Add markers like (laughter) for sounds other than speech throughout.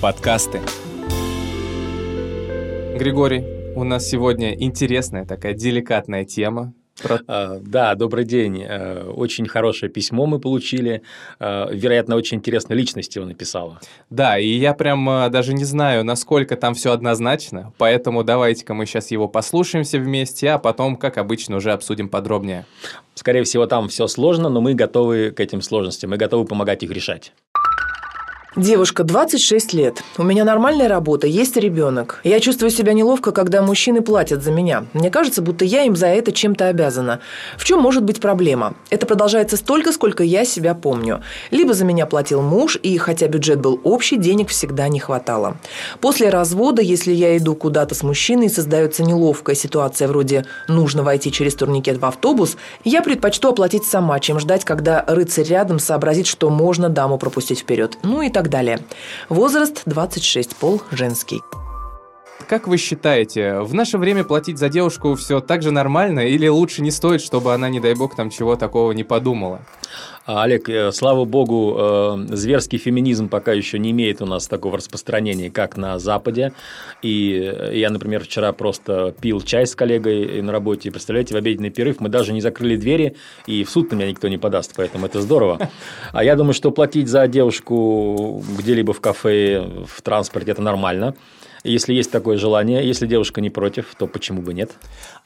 Подкасты. Григорий, у нас сегодня интересная такая деликатная тема. Про... А, да, добрый день. Э, очень хорошее письмо мы получили. Э, вероятно, очень интересная личность его написала. Да, и я прям э, даже не знаю, насколько там все однозначно, поэтому давайте-ка мы сейчас его послушаем все вместе, а потом, как обычно, уже обсудим подробнее. Скорее всего, там все сложно, но мы готовы к этим сложностям, мы готовы помогать их решать. Девушка, 26 лет. У меня нормальная работа, есть ребенок. Я чувствую себя неловко, когда мужчины платят за меня. Мне кажется, будто я им за это чем-то обязана. В чем может быть проблема? Это продолжается столько, сколько я себя помню. Либо за меня платил муж, и хотя бюджет был общий, денег всегда не хватало. После развода, если я иду куда-то с мужчиной, создается неловкая ситуация вроде «нужно войти через турникет в автобус», я предпочту оплатить сама, чем ждать, когда рыцарь рядом сообразит, что можно даму пропустить вперед. Ну и так так далее. Возраст 26, пол женский. Как вы считаете, в наше время платить за девушку все так же нормально или лучше не стоит, чтобы она, не дай бог, там чего такого не подумала? А, Олег, э, слава богу, э, зверский феминизм пока еще не имеет у нас такого распространения, как на Западе. И я, например, вчера просто пил чай с коллегой на работе, и, представляете, в обеденный перерыв мы даже не закрыли двери, и в суд на меня никто не подаст, поэтому это здорово. (laughs) А я думаю, что платить за девушку где-либо в кафе, в транспорте – это нормально. Если есть такое желание, если девушка не против, то почему бы нет?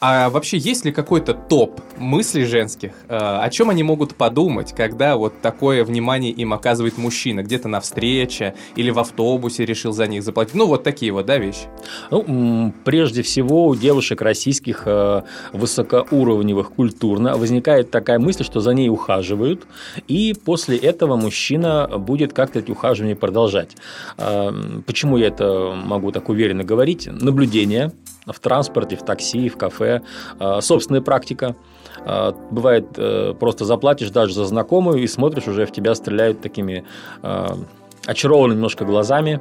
А вообще есть ли какой-то топ мыслей женских? Э, о чем они могут подумать, когда вот такое внимание им оказывает мужчина? Где-то на встрече или в автобусе решил за них заплатить? Ну, вот такие вот, да, вещи? Ну, прежде всего, у девушек российских э, высокоуровневых культурно возникает такая мысль, что за ней ухаживают, и после этого мужчина будет как-то эти ухаживания продолжать. Э, почему я это могу так так уверенно говорить, наблюдение в транспорте, в такси, в кафе, а, собственная практика. А, бывает, э, просто заплатишь даже за знакомую и смотришь, уже в тебя стреляют такими а, очарованными немножко глазами,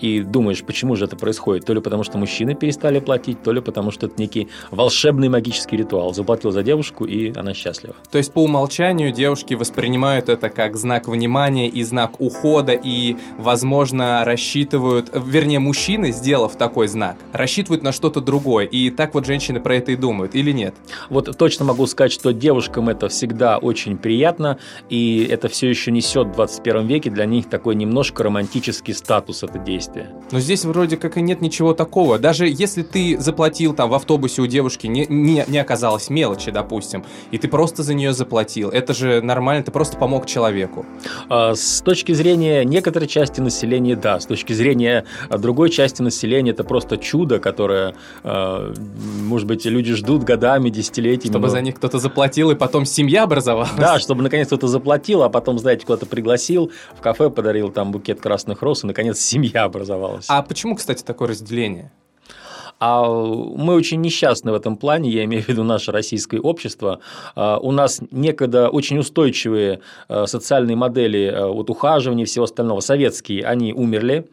и думаешь, почему же это происходит? То ли потому, что мужчины перестали платить, то ли потому, что это некий волшебный магический ритуал. Заплатил за девушку, и она счастлива. То есть по умолчанию девушки воспринимают это как знак внимания и знак ухода, и, возможно, рассчитывают, вернее, мужчины, сделав такой знак, рассчитывают на что-то другое. И так вот женщины про это и думают, или нет? Вот точно могу сказать, что девушкам это всегда очень приятно, и это все еще несет в 21 веке для них такой немножко романтический статус это действие действия. Но здесь вроде как и нет ничего такого. Даже если ты заплатил там в автобусе у девушки, не, не, не оказалось мелочи, допустим, и ты просто за нее заплатил, это же нормально, ты просто помог человеку. А, с точки зрения некоторой части населения, да. С точки зрения другой части населения, это просто чудо, которое, а, может быть, люди ждут годами, десятилетиями. Чтобы но... за них кто-то заплатил, и потом семья образовалась. Да, чтобы наконец кто-то заплатил, а потом, знаете, куда-то пригласил, в кафе подарил там букет красных роз, и наконец семья образовалась образовалось. А почему, кстати, такое разделение? А мы очень несчастны в этом плане, я имею в виду наше российское общество. А, у нас некогда очень устойчивые а, социальные модели а, вот ухаживания и всего остального, советские, они умерли.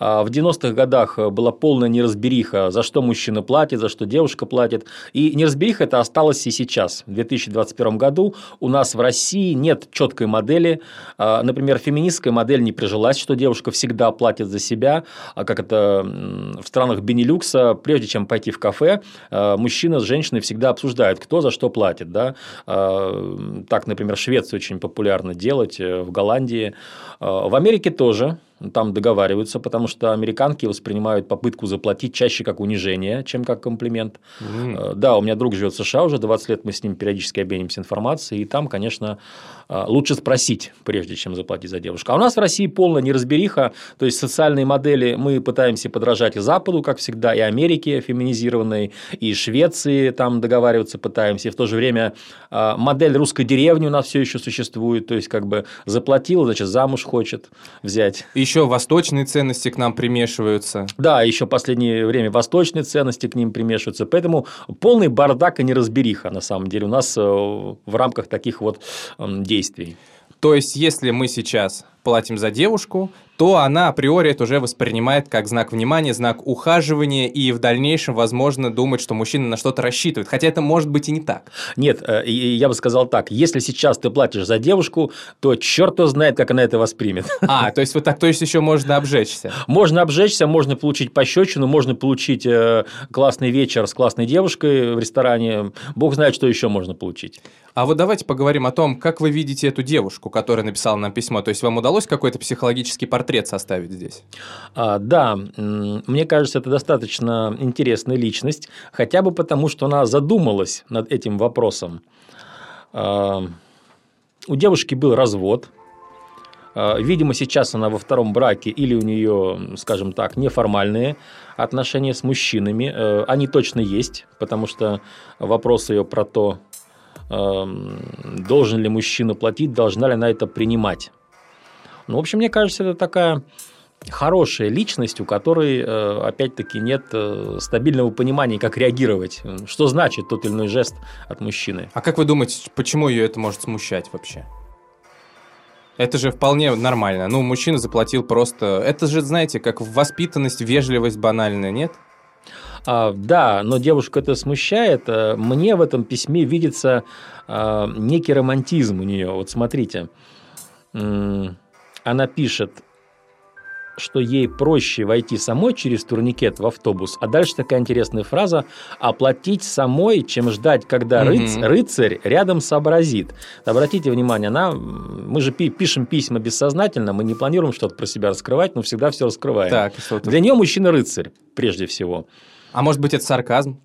А, в 90-х годах э, была полная неразбериха, за что мужчина платит, за что девушка платит. И неразбериха это осталось и сейчас. В 2021 году у нас в России нет четкой модели. А, например, феминистская модель не прижилась, что девушка всегда платит за себя, а как это в странах Бенилюкса, прежде чем пойти в кафе, мужчина с женщиной всегда обсуждают, кто за что платит. Да? Так, например, в Швеции очень популярно делать, э, в Голландии. В Америке тоже там договариваются, потому что американки воспринимают попытку заплатить чаще как унижение, чем как комплимент. Mm. Да, у меня друг живет в США уже 20 лет, мы с ним периодически обменимся информацией, и там, конечно, э, лучше спросить, прежде чем заплатить за девушку. А у нас в России полная неразбериха, то есть социальные модели мы пытаемся подражать и Западу, как всегда, и Америке феминизированной, и Швеции там договариваться пытаемся, и в то же время э, модель русской деревни у нас все еще существует, то есть как бы заплатил, значит, замуж хочет взять. И еще восточные ценности к нам примешиваются. Да, еще в последнее время восточные ценности к ним примешиваются. Поэтому полный бардак и неразбериха, на самом деле, у нас э, в рамках таких вот действий. То есть, если мы сейчас платим за девушку, то она априори это уже воспринимает как знак внимания, знак ухаживания, и в дальнейшем, возможно, думает, что мужчина на что-то рассчитывает. Хотя это может быть и не так. Нет, э, я бы сказал так, если сейчас ты платишь за девушку, то черт знает, как она это воспримет. (laughs) А, то есть вот так, то есть еще можно обжечься. Можно обжечься, можно получить пощечину, можно получить э, классный вечер с классной девушкой в ресторане. Бог знает, что еще можно получить. А вот давайте поговорим о том, как вы видите эту девушку, которая написала нам письмо. То есть вам удалось какой-то психологический портрет составить здесь? А, да, мне кажется, это достаточно интересная личность, хотя бы потому, что она задумалась над этим вопросом. А, у девушки был развод. А, видимо, сейчас она во втором браке или у нее, скажем так, неформальные отношения с мужчинами. Э, они точно есть, потому что вопрос ее про то, должен ли мужчина платить, должна ли она это принимать. Ну, в общем, мне кажется, это такая хорошая личность, у которой, э, опять-таки, нет э, стабильного понимания, как реагировать, что значит тот или иной жест от мужчины. А как вы думаете, почему ее это может смущать вообще? Это же вполне нормально. Ну, мужчина заплатил просто... Это же, знаете, как воспитанность, вежливость банальная, нет? А, да, но девушка это смущает. Э, мне в этом письме видится а, некий романтизм у нее. Вот смотрите, она пишет, что ей проще войти самой через турникет в автобус, а дальше такая интересная фраза «оплатить самой, чем ждать, когда mm-hmm. рыцарь рядом сообразит». Обратите внимание, она, мы же пишем письма бессознательно, мы не планируем что-то про себя раскрывать, но всегда все раскрываем. Так, Для нее мужчина рыцарь, прежде всего. А может быть, это сарказм?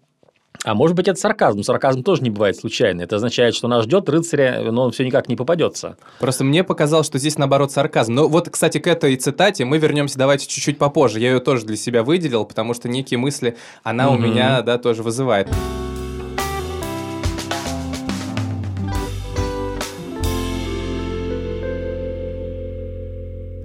А может быть, это сарказм. Сарказм тоже не бывает случайно. Это означает, что нас ждет рыцаря, но он все никак не попадется. Просто мне показалось, что здесь наоборот сарказм. Но вот, кстати, к этой цитате мы вернемся давайте чуть-чуть попозже. Я ее тоже для себя выделил, потому что некие мысли она mm-hmm. у меня да, тоже вызывает.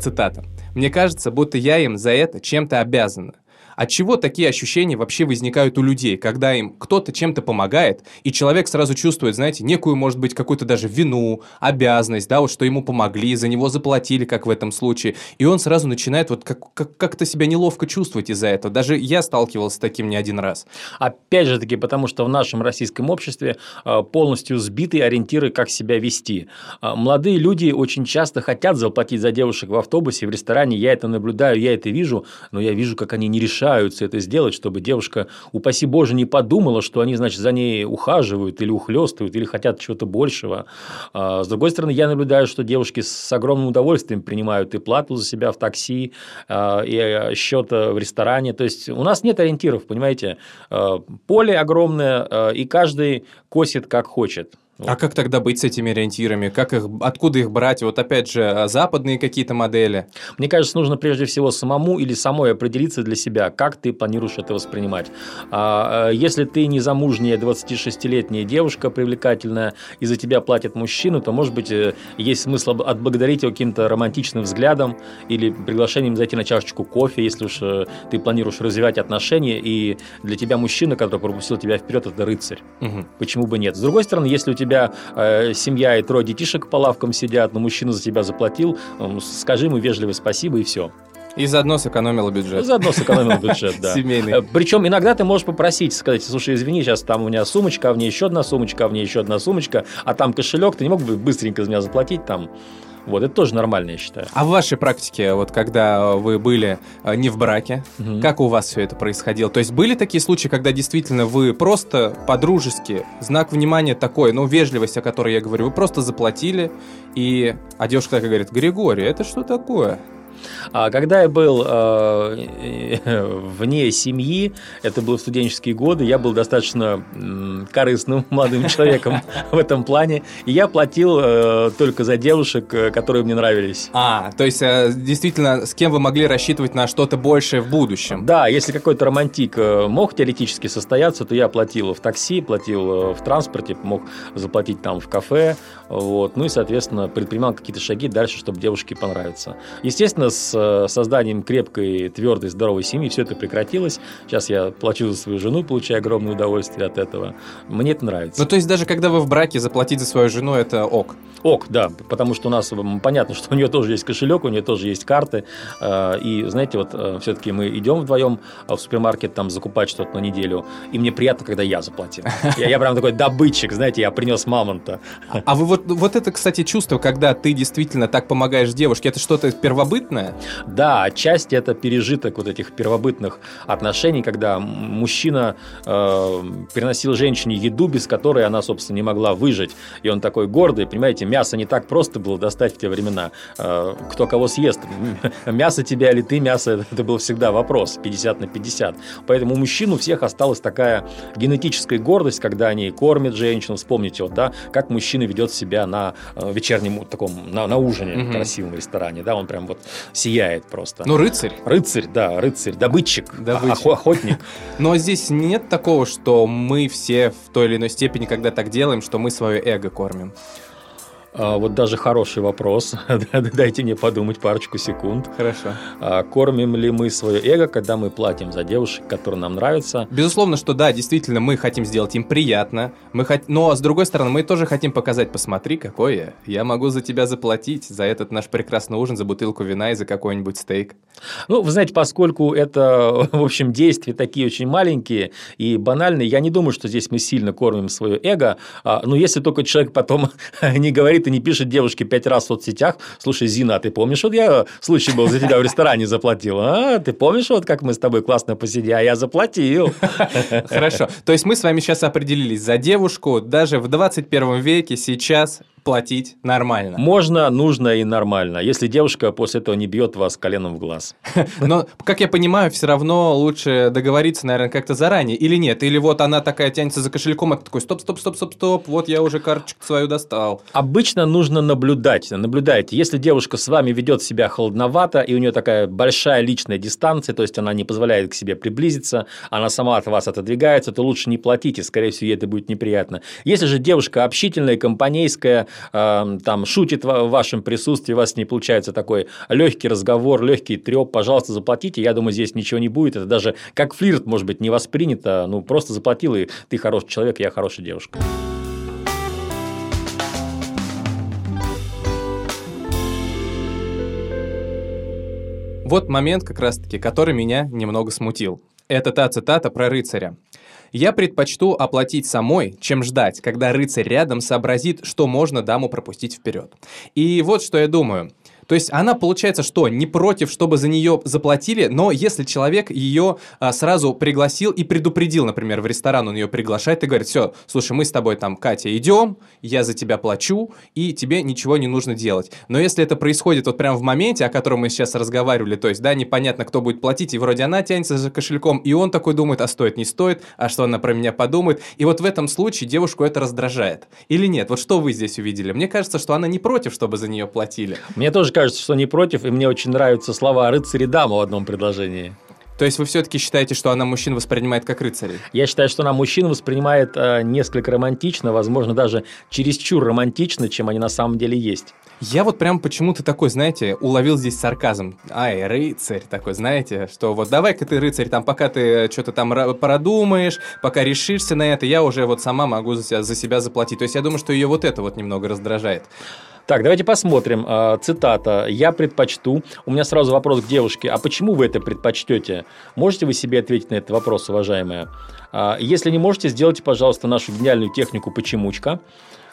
Цитата. «Мне кажется, будто я им за это чем-то обязана. От чего такие ощущения вообще возникают у людей, когда им кто-то чем-то помогает, и человек сразу чувствует, знаете, некую, может быть, какую-то даже вину, обязанность, да, вот что ему помогли, за него заплатили, как в этом случае, и он сразу начинает вот как- как- как-то себя неловко чувствовать из-за этого. Даже я сталкивался с таким не один раз. Опять же таки, потому что в нашем российском обществе а, полностью сбиты ориентиры, как себя вести. А, молодые люди очень часто хотят заплатить за девушек в автобусе, в ресторане, я это наблюдаю, я это вижу, но я вижу, как они не решают пытаются это сделать, чтобы девушка, упаси Боже, не подумала, что они, значит, за ней ухаживают или ухлестывают, или хотят чего-то большего. А, с другой стороны, я наблюдаю, что девушки с огромным удовольствием принимают и плату за себя в такси, а, и э, счет в ресторане. То есть, у нас нет ориентиров, понимаете? А, поле огромное, и каждый косит как хочет. А как тогда быть с этими ориентирами? Как их, откуда их брать? Вот опять же, а, западные какие-то модели? Мне кажется, нужно прежде всего самому или самой определиться для себя, как ты планируешь это воспринимать. А, а, если ты не замужняя 26-летняя девушка привлекательная, и за тебя платит мужчина, то, может быть, э, есть смысл отблагодарить его каким-то романтичным взглядом или приглашением зайти на чашечку кофе, если уж э, ты планируешь развивать отношения, и для тебя мужчина, который пропустил тебя вперед, это рыцарь. Угу. Почему бы нет? С другой стороны, если у тебя тебя э, семья и трое детишек по лавкам сидят, но мужчина за тебя заплатил, э, скажи ему вежливо спасибо и все. И заодно сэкономила бюджет. Заодно сэкономила бюджет, да. (laughs) Семейный. Э, Причем иногда ты можешь попросить, сказать, слушай, извини, сейчас там у меня сумочка, а в ней еще одна сумочка, а в ней еще одна сумочка, а там кошелек, ты не мог бы быстренько за меня заплатить там? Вот, это тоже нормально, я считаю. А в вашей практике, вот когда вы были э, не в браке, угу. как у вас все это происходило? То есть были такие случаи, когда действительно вы просто по-дружески, знак внимания такой, ну, вежливость, о которой я говорю, вы просто заплатили, и а девушка такая говорит, Григорий, это что такое? А когда я был э, (laughs) вне семьи, это были студенческие годы, я был достаточно корыстным (laughs) молодым человеком в этом плане, и я платил э, только за девушек, э, которые мне нравились. А, то есть действительно, с кем вы могли рассчитывать на что-то большее в будущем? Да, если какой-то романтик мог теоретически состояться, то я платил в такси, платил в транспорте, мог заплатить там в кафе, вот, ну и, соответственно, предпринимал какие-то шаги дальше, чтобы девушке понравиться. Естественно, с э, созданием крепкой, твердой, здоровой семьи все это прекратилось. Сейчас я плачу за свою жену, получаю огромное удовольствие от этого. Мне это нравится. Ну, то есть, даже когда вы в браке, заплатить за свою жену – это ок? Ок, да, потому что у нас понятно, что у нее тоже есть кошелек, у нее тоже есть карты. Э, и, знаете, вот э, все-таки мы идем вдвоем в супермаркет там закупать что-то на неделю, и мне приятно, когда я заплатил. Я, я прям такой добытчик, знаете, я принес мамонта. А вы вот, вот это, кстати, чувство, когда ты действительно так помогаешь девушке, это что-то первобытное? Да, отчасти это пережиток вот этих первобытных отношений, когда мужчина э, приносил женщине еду, без которой она, собственно, не могла выжить. И он такой гордый, понимаете, мясо не так просто было достать в те времена. Э, кто кого съест? (laughs) Мясо тебя или ты мясо? Это был всегда вопрос, 50 на 50. Поэтому у мужчин у всех осталась такая генетическая гордость, когда они кормят женщину. Вспомните, вот, да, как мужчина ведет себя на э, вечернем таком, на, на ужине угу. красивом ресторане, да, он прям вот сияет просто. Ну, рыцарь. Рыцарь, да, рыцарь, добытчик, добытчик. охотник. (laughs) Но здесь нет такого, что мы все в той или иной степени, когда так делаем, что мы свое эго кормим. А, вот даже хороший вопрос. (laughs) Дайте мне подумать парочку секунд. Хорошо. А, кормим ли мы свое эго, когда мы платим за девушек, которые нам нравятся? Безусловно, что да, действительно, мы хотим сделать им приятно. Мы хот... Но, с другой стороны, мы тоже хотим показать, посмотри, какой я. Я могу за тебя заплатить, за этот наш прекрасный ужин, за бутылку вина и за какой-нибудь стейк. Ну, вы знаете, поскольку это, (laughs) в общем, действия такие очень маленькие и банальные, я не думаю, что здесь мы сильно кормим свое эго. А, но если только человек потом (laughs) не говорит говорит и не пишет девушке пять раз в соцсетях, слушай, Зина, а ты помнишь, вот я случай был, за тебя в ресторане заплатил, а, ты помнишь, вот как мы с тобой классно посидели, а я заплатил. Хорошо, то есть мы с вами сейчас определились за девушку, даже в 21 веке сейчас платить нормально. Можно, нужно и нормально, если девушка после этого не бьет вас коленом в глаз. (laughs) Но, как я понимаю, все равно лучше договориться, наверное, как-то заранее, или нет? Или вот она такая тянется за кошельком, а такой, стоп, стоп, стоп, стоп, стоп, вот я уже карточку свою достал. Обычно нужно наблюдать, наблюдайте. Если девушка с вами ведет себя холодновато, и у нее такая большая личная дистанция, то есть она не позволяет к себе приблизиться, она сама от вас отодвигается, то лучше не платите, скорее всего, ей это будет неприятно. Если же девушка общительная, компанейская, там шутит в вашем присутствии, у вас не получается такой легкий разговор, легкий треп, пожалуйста, заплатите. Я думаю, здесь ничего не будет. Это даже как флирт, может быть, не воспринято. Ну, просто заплатил, и ты хороший человек, я хорошая девушка. Вот момент как раз-таки, который меня немного смутил. Это та цитата про рыцаря. Я предпочту оплатить самой, чем ждать, когда рыцарь рядом сообразит, что можно даму пропустить вперед. И вот что я думаю. То есть она, получается, что не против, чтобы за нее заплатили, но если человек ее а, сразу пригласил и предупредил, например, в ресторан он ее приглашает и говорит, все, слушай, мы с тобой там, Катя, идем, я за тебя плачу, и тебе ничего не нужно делать. Но если это происходит вот прямо в моменте, о котором мы сейчас разговаривали, то есть, да, непонятно, кто будет платить, и вроде она тянется за кошельком, и он такой думает, а стоит, не стоит, а что она про меня подумает. И вот в этом случае девушку это раздражает. Или нет? Вот что вы здесь увидели? Мне кажется, что она не против, чтобы за нее платили. Мне тоже кажется, что не против, и мне очень нравятся слова «рыцарь и дама» в одном предложении. То есть вы все-таки считаете, что она мужчин воспринимает как рыцарей? Я считаю, что она мужчин воспринимает э, несколько романтично, возможно, даже чересчур романтично, чем они на самом деле есть. Я вот прям почему-то такой, знаете, уловил здесь сарказм. Ай, рыцарь такой, знаете, что вот давай-ка ты, рыцарь, там пока ты что-то там продумаешь, пока решишься на это, я уже вот сама могу за себя, за себя заплатить. То есть я думаю, что ее вот это вот немного раздражает. Так, давайте посмотрим. А, цитата. «Я предпочту». У меня сразу вопрос к девушке. А почему вы это предпочтете? Можете вы себе ответить на этот вопрос, уважаемая? А, если не можете, сделайте, пожалуйста, нашу гениальную технику «почемучка».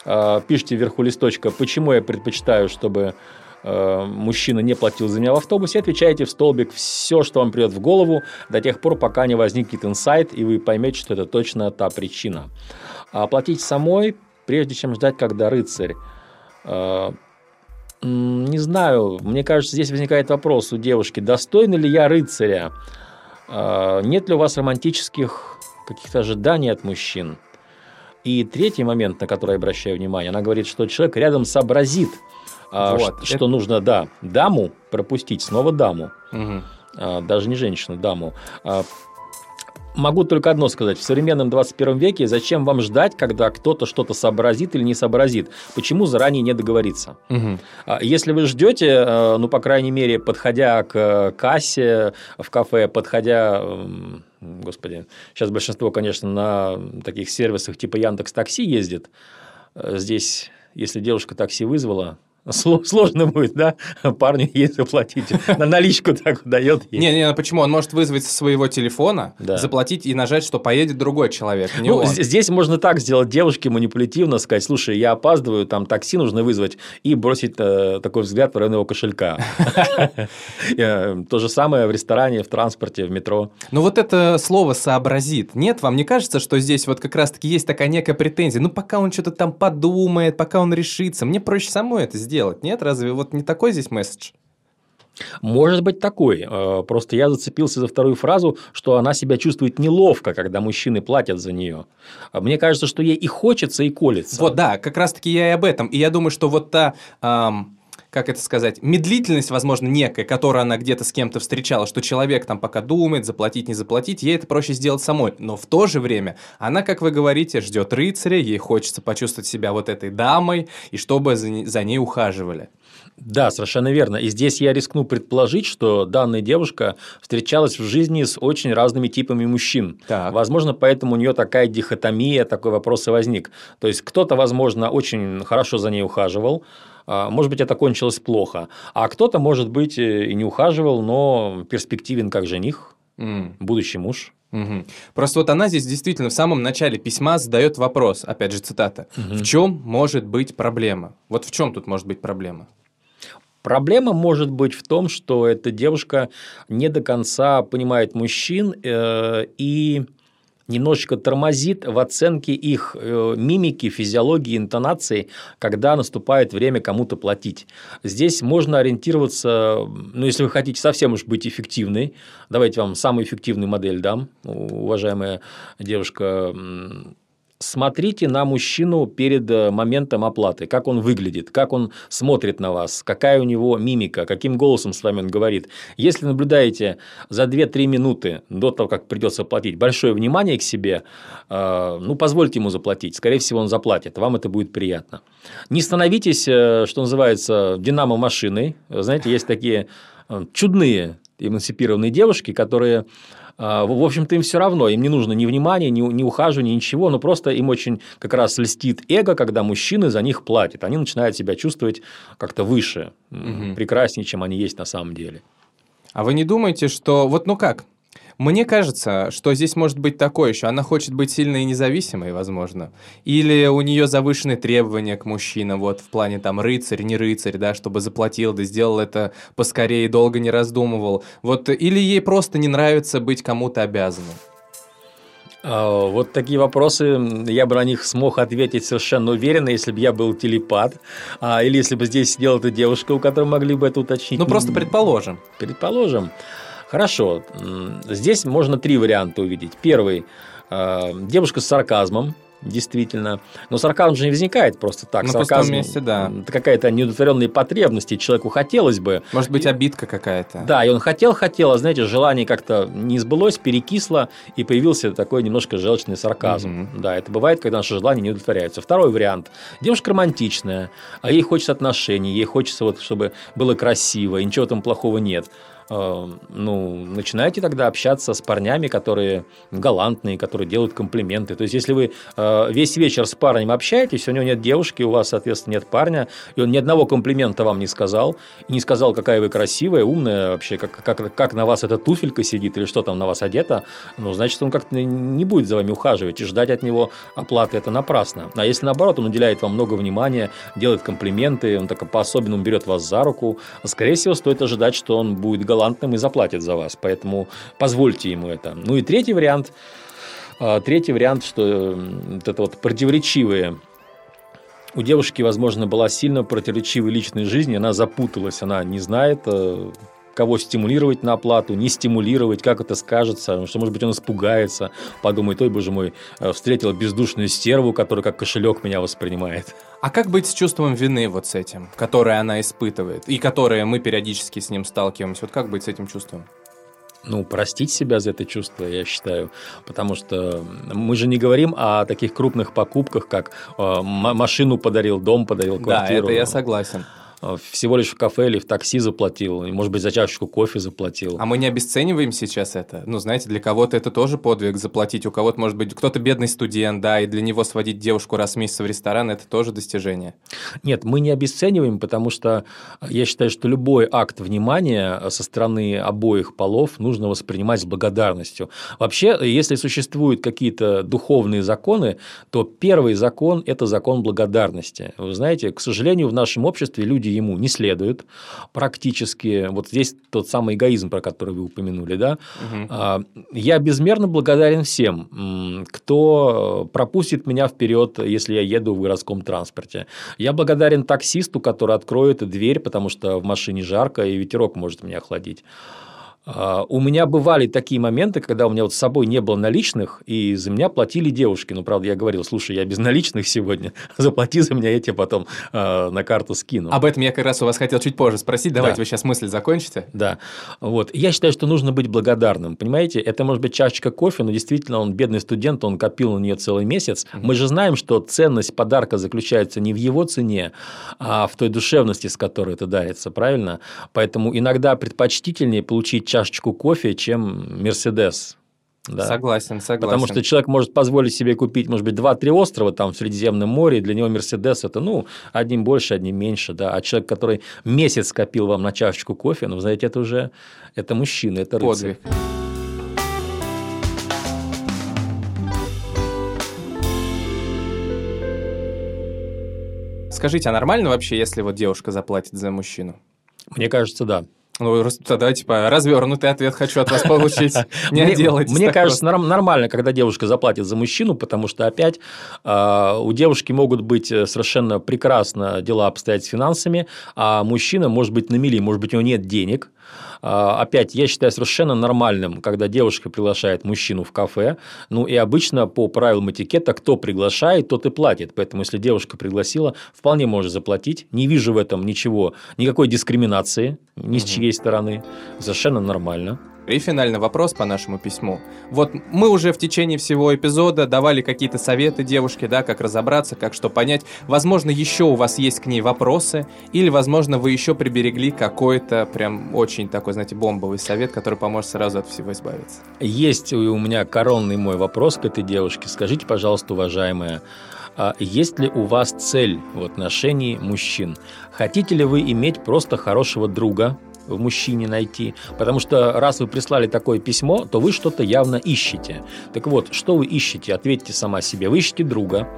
А, пишите вверху листочка «Почему я предпочитаю, чтобы мужчина не платил за меня в автобусе, отвечаете в столбик все, что вам придет в голову, до тех пор, пока не возникнет инсайт, и вы поймете, что это точно та причина. А платить самой, прежде чем ждать, когда рыцарь не знаю, мне кажется, здесь возникает вопрос у девушки, достойна ли я рыцаря? А, нет ли у вас романтических каких-то ожиданий от мужчин? И третий момент, на который я обращаю внимание, она говорит, что человек рядом сообразит, а, вот, что, это... нужно, да, даму пропустить, снова даму, угу. даже не женщину, даму. Могу только одно сказать. В современном 21 веке зачем вам ждать, когда кто-то что-то сообразит или не сообразит? Почему заранее не договориться? А Если вы ждете, э, ну, по крайней мере, подходя к э, кассе в кафе, подходя, господи, сейчас большинство, конечно, на таких сервисах типа Яндекс Такси ездит. Э, Здесь, если девушка такси вызвала, сложно будет, да, парню ей заплатить. На наличку так дает ей. Не, не, ну почему? Он может вызвать со своего телефона, Да. заплатить и нажать, что поедет другой человек, не Ну, он. здесь можно так сделать девушке манипулятивно, сказать, слушай, я опаздываю, там такси нужно вызвать, и бросить э, такой взгляд в район его кошелька. (laughs) Э, То же самое в ресторане, в транспорте, в метро. Ну вот это слово «сообразит». Нет, вам не кажется, что здесь вот как раз-таки есть такая некая претензия? Ну пока он что-то там подумает, пока он решится, мне проще самой это сделать. Нет, разве вот не такой здесь месседж? Может быть такой. Э, Просто я зацепился за вторую фразу, что она себя чувствует неловко, когда мужчины платят за нее. Мне кажется, что ей и хочется, и колется. Вот, да, как раз-таки я и об этом. И я думаю, что вот та, ам, как это сказать, медлительность, возможно, некая, которую она где-то с кем-то встречала, что человек там пока думает, заплатить, не заплатить, ей это проще сделать самой. Но в то же время она, как вы говорите, ждет рыцаря, ей хочется почувствовать себя вот этой дамой, и чтобы за, за ней ухаживали. Да, совершенно верно. И здесь я рискну предположить, что данная девушка встречалась в жизни с очень разными типами мужчин. Так. Возможно, поэтому у нее такая дихотомия, такой вопрос и возник. То есть кто-то, возможно, очень хорошо за ней ухаживал, а, может быть, это кончилось плохо, а кто-то, может быть, э, и не ухаживал, но перспективен как жених, М. будущий муж. Мгм. Просто вот она здесь действительно в самом начале письма задает вопрос, опять же цитата, в чем может быть проблема? Вот в чем тут может быть проблема? Проблема может быть в том, что эта девушка не до конца понимает мужчин э, и немножечко тормозит в оценке их э, мимики, физиологии, интонации, когда наступает время кому-то платить. Здесь можно ориентироваться, ну, если вы хотите совсем уж быть эффективной, давайте вам самую эффективную модель дам, уважаемая девушка. Смотрите на мужчину перед э, моментом оплаты, как он выглядит, как он смотрит на вас, какая у него мимика, каким голосом с вами он говорит. Если наблюдаете за 2-3 минуты до того, как придется платить, большое внимание к себе, э, ну, позвольте ему заплатить. Скорее всего, он заплатит, вам это будет приятно. Не становитесь, э, что называется, динамо-машиной. Знаете, есть такие чудные эмансипированные девушки, которые В в общем-то, им все равно, им не нужно ни внимания, ни, ни ухаживания, ничего, но просто им очень как раз льстит эго, когда мужчины за них платят. Они начинают себя чувствовать как-то выше, м, прекраснее, чем они есть на самом деле. А вы не думаете, что... Вот ну как? Мне кажется, что здесь может быть такое еще. Она хочет быть сильной и независимой, возможно. Или у нее завышенные требования к мужчинам, вот в плане там рыцарь, не рыцарь, да, чтобы заплатил, да сделал это поскорее, долго не раздумывал. Вот, или ей просто не нравится быть кому-то обязанным. А, Вот такие вопросы, я бы на них смог ответить совершенно уверенно, если бы я был телепат, а, или если бы здесь сидела эта девушка, у которой могли бы это уточнить. Ну, просто предположим. Предположим. Хорошо. Здесь можно три варианта увидеть. Первый. э, Девушка с сарказмом. Действительно. Но сарказм же не возникает просто так. На Сарказм месте, да. Это какая-то неудовлетворенные потребности. Человеку хотелось бы. Может быть, обидка какая-то. Да, и он хотел, хотел, а знаете, желание как-то не сбылось, перекисло, и появился такой немножко желчный сарказм. Мгм. Да, это бывает, когда наши желания не удовлетворяются. Второй вариант. Девушка романтичная, а ей хочется отношений, ей хочется, вот, чтобы было красиво, и ничего там плохого нет. Э, Ну, начинайте тогда общаться с парнями, которые галантные, которые делают комплименты. То есть, если вы э, весь вечер с парнем общаетесь, у него нет девушки, у вас, соответственно, нет парня, и он ни одного комплимента вам не сказал, и не сказал, какая вы красивая, умная вообще, как, как, как на вас эта туфелька сидит или что там на вас одето, ну, значит, он как-то не будет за вами ухаживать, и ждать от него оплаты это напрасно. А если наоборот, он уделяет вам много внимания, делает комплименты, он так по-особенному берет вас за руку, скорее всего, стоит ожидать, что он будет галантным и заплатит за вас, поэтому позвольте ему это. Ну и третий вариант, а, третий вариант, что вот это вот противоречивые у девушки, возможно, была сильно противоречивая личная жизнь, она запуталась, она не знает, э, кого стимулировать на оплату, не стимулировать, как это скажется, что, может быть, он испугается, подумает, ой, боже мой, э, встретил бездушную стерву, которая как кошелек меня воспринимает. А как быть с чувством вины вот с этим, которое она испытывает, и которое мы периодически с ним сталкиваемся? Вот как быть с этим чувством? ну, простить себя за это чувство, я считаю. Потому что мы же не говорим о таких крупных покупках, как э, машину подарил, дом подарил, квартиру. Да, это я согласен. Э, всего лишь в кафе или в такси заплатил, может быть, за чашечку кофе заплатил. А мы не обесцениваем сейчас это? Ну, знаете, для кого-то это тоже подвиг заплатить, у кого-то, может быть, кто-то бедный студент, да, и для него сводить девушку раз в месяц в ресторан – это тоже достижение. Нет, мы не обесцениваем, потому что я считаю, что любой акт внимания со стороны обоих полов нужно воспринимать с благодарностью. Вообще, если существуют какие-то духовные законы, то первый закон – это закон благодарности. Вы знаете, к сожалению, в нашем обществе люди люди ему не следуют практически. Вот здесь тот самый эгоизм, про который вы упомянули, да. Угу. Я безмерно благодарен всем, кто пропустит меня вперед, если я еду в городском транспорте. Я благодарен таксисту, который откроет дверь, потому что в машине жарко и ветерок может меня охладить. А, у меня бывали такие моменты, когда у меня вот с собой не было наличных, и за меня платили девушки. Ну, правда, я говорил, слушай, я без наличных сегодня, (laughs) заплати за меня, я тебе потом э, на карту скину. Об этом я как раз у вас хотел чуть позже спросить. Давайте да. вы сейчас мысль закончите. Да. Вот. Я считаю, что нужно быть благодарным. Понимаете, это может быть чашечка кофе, но действительно он бедный студент, он копил на нее целый месяц. Mm-hmm. Мы же знаем, что ценность подарка заключается не в его цене, а в той душевности, с которой это дарится, правильно? Поэтому иногда предпочтительнее получить чашечку чашечку кофе, чем Мерседес. Да. Согласен, согласен. Потому что человек может позволить себе купить, может быть, 2-3 острова там в Средиземном море, и для него Мерседес это, ну, одним больше, одним меньше, да. А человек, который месяц копил вам на чашечку кофе, ну, знаете, это уже, это мужчина, это рыцарь. Подвиг. Скажите, а нормально вообще, если вот девушка заплатит за мужчину? Мне кажется, да. Ну, тогда, типа, развернутый ответ хочу от вас получить. (laughs) Не делайте Мне кажется, нормально, когда девушка заплатит за мужчину, потому что, опять, а, у девушки могут быть э, совершенно прекрасно дела обстоять с финансами, а мужчина может быть на мели, может быть, у него нет денег, опять, я считаю совершенно нормальным, когда девушка приглашает мужчину в кафе. Ну и обычно по правилам этикета, кто приглашает, тот и платит. Поэтому, если девушка пригласила, вполне может заплатить. Не вижу в этом ничего, никакой дискриминации ни с чьей стороны. Совершенно нормально. И финальный вопрос по нашему письму. Вот мы уже в течение всего эпизода давали какие-то советы девушке, да, как разобраться, как что понять. Возможно, еще у вас есть к ней вопросы, или, возможно, вы еще приберегли какой-то прям очень такой, знаете, бомбовый совет, который поможет сразу от всего избавиться. Есть у меня коронный мой вопрос к этой девушке. Скажите, пожалуйста, уважаемая, а есть ли у вас цель в отношении мужчин? Хотите ли вы иметь просто хорошего друга, в мужчине найти. Потому что раз вы прислали такое письмо, то вы что-то явно ищете. Так вот, что вы ищете? Ответьте сама себе. Вы ищете друга,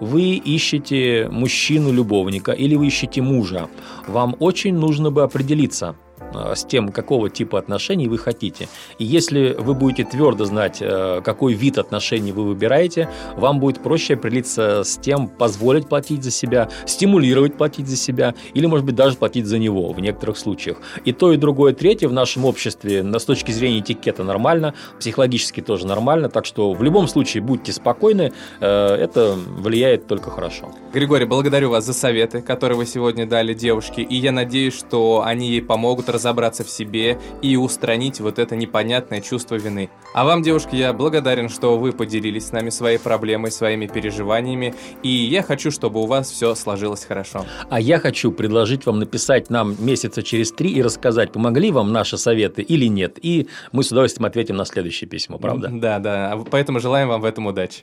вы ищете мужчину-любовника или вы ищете мужа. Вам очень нужно бы определиться – с тем, какого типа отношений вы хотите. И если вы будете твердо знать, э, какой вид отношений вы выбираете, вам будет проще определиться с тем, позволить платить за себя, стимулировать платить за себя, или, может быть, даже платить за него в некоторых случаях. И то, и другое, третье в нашем обществе с точки зрения этикета нормально, психологически тоже нормально, так что в любом случае будьте спокойны, э, это влияет только хорошо. Григорий, благодарю вас за советы, которые вы сегодня дали девушке, и я надеюсь, что они ей помогут разобраться в себе и устранить вот это непонятное чувство вины. А вам, девушки, я благодарен, что вы поделились с нами своей проблемой, своими переживаниями, и я хочу, чтобы у вас все сложилось хорошо. А я хочу предложить вам написать нам месяца через три и рассказать, помогли вам наши советы или нет, и мы с удовольствием ответим на следующее письмо, правда? Да, да, поэтому желаем вам в этом удачи.